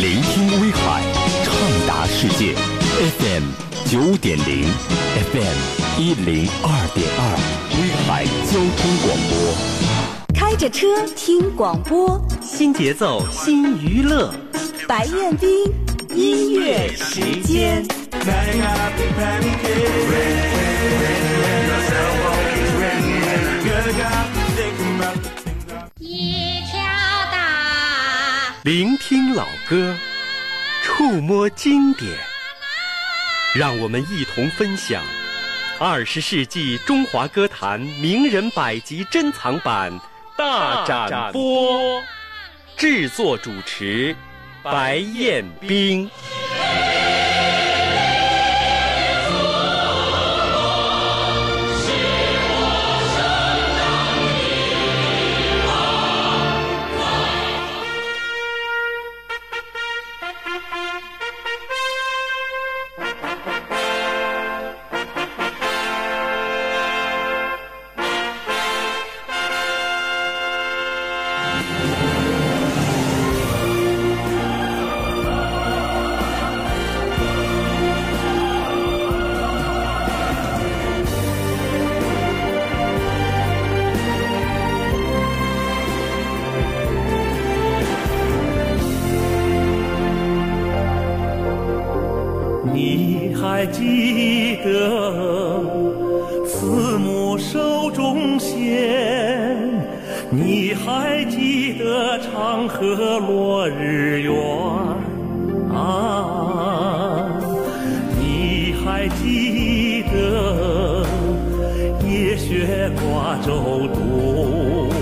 聆听威海，畅达世界。FM 九点零，FM 一零二点二，威海交通广播。开着车听广播，新节奏新娱乐。白彦斌音乐时间。聆听老歌，触摸经典，让我们一同分享二十世纪中华歌坛名人百集珍藏版大展播。制作主持白彦冰。还记得慈母手中线？你还记得长河落日圆？啊，你还记得夜雪挂洲渡？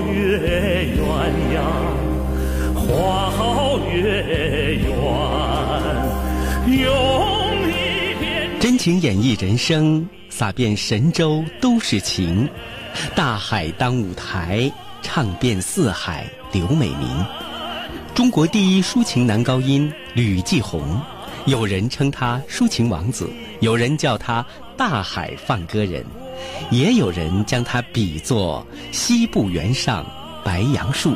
月圆呀，花好月圆，用一片。真情演绎人生，洒遍神州都是情。大海当舞台，唱遍四海刘美名。中国第一抒情男高音吕继红，有人称他抒情王子，有人叫他大海放歌人，也有人将他比作西部原上白杨树。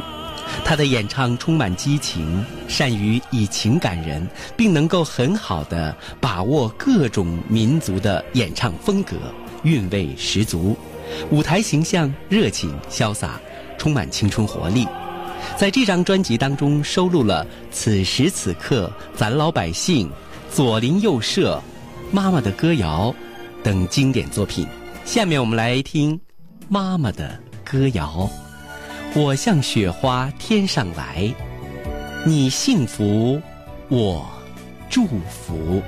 他的演唱充满激情，善于以情感人，并能够很好的把握各种民族的演唱风格，韵味十足。舞台形象热情潇洒，充满青春活力。在这张专辑当中收录了《此时此刻》《咱老百姓》《左邻右舍》《妈妈的歌谣》等经典作品。下面我们来听《妈妈的歌谣》。我像雪花天上来，你幸福，我祝福。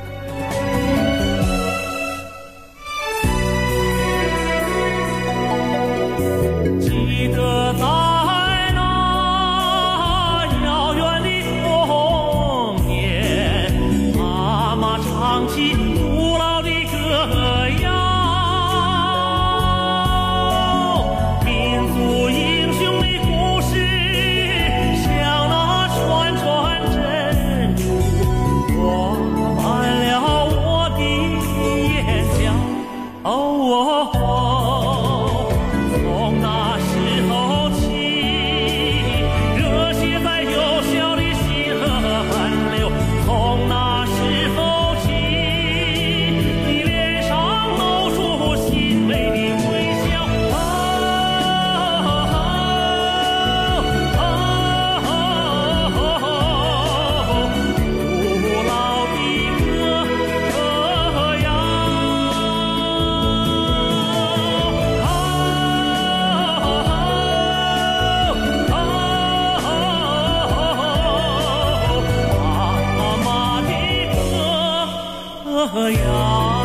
这样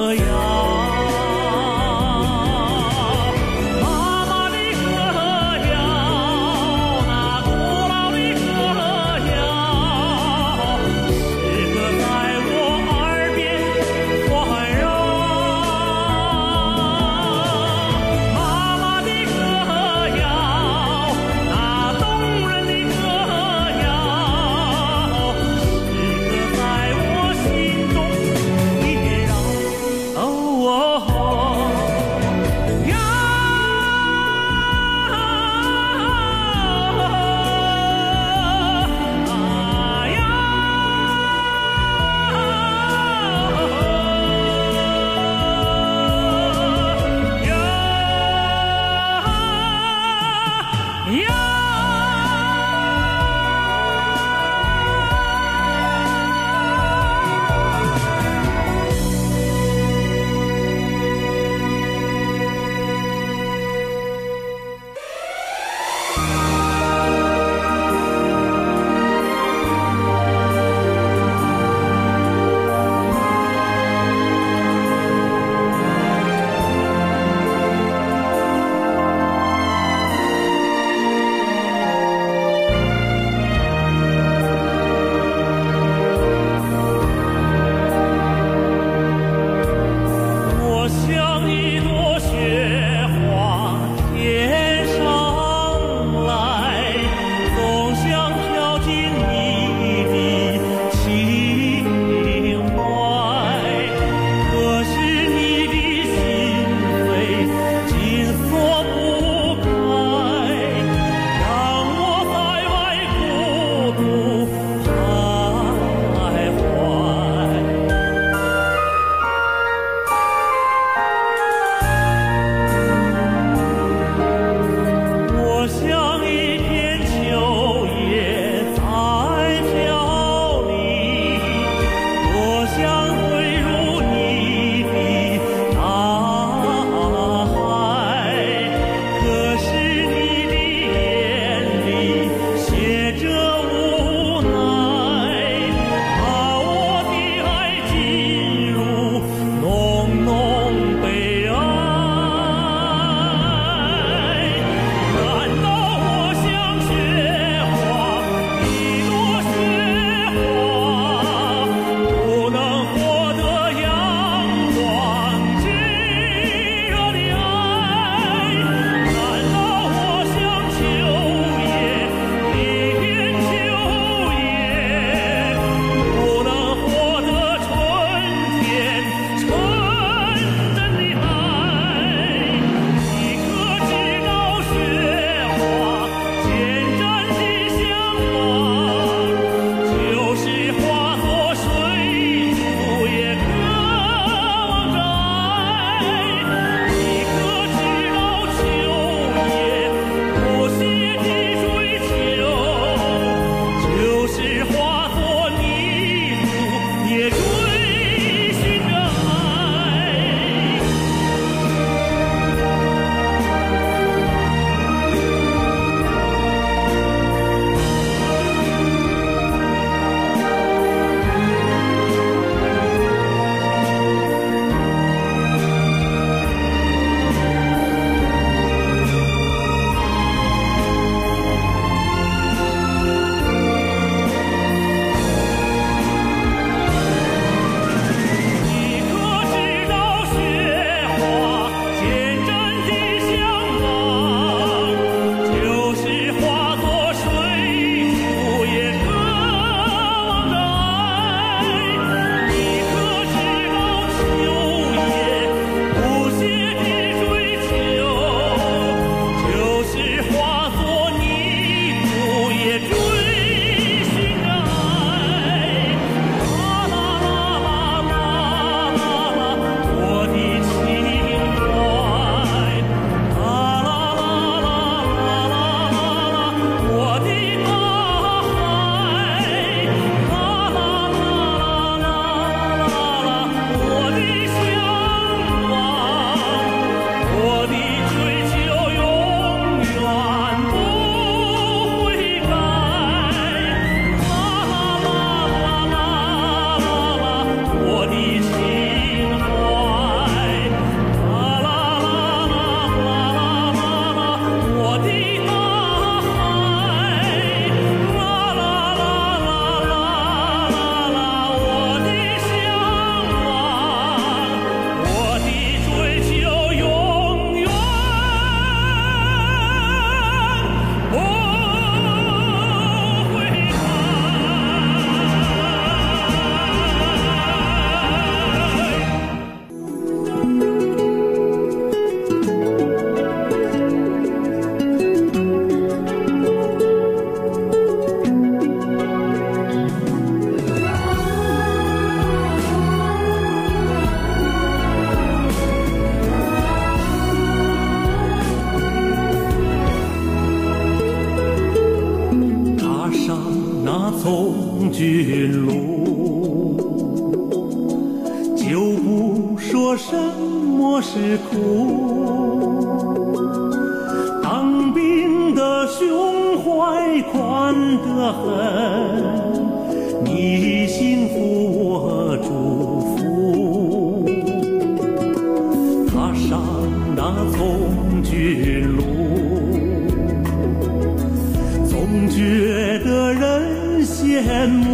歌谣宽得很，你幸福我祝福。踏上那从军路，总觉得人羡慕。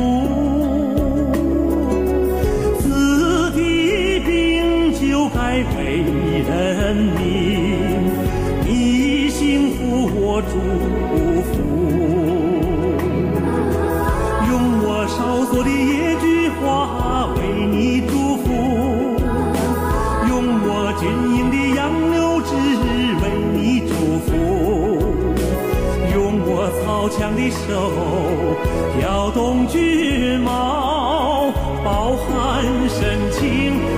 子弟兵就该为人民，你幸福我祝福。我的一句话为你祝福，用我军营的杨柳枝为你祝福，用我操枪的手摇动军帽，饱含深情。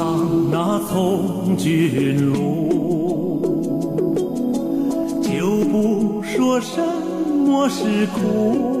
上那从军路，就不说什么是苦。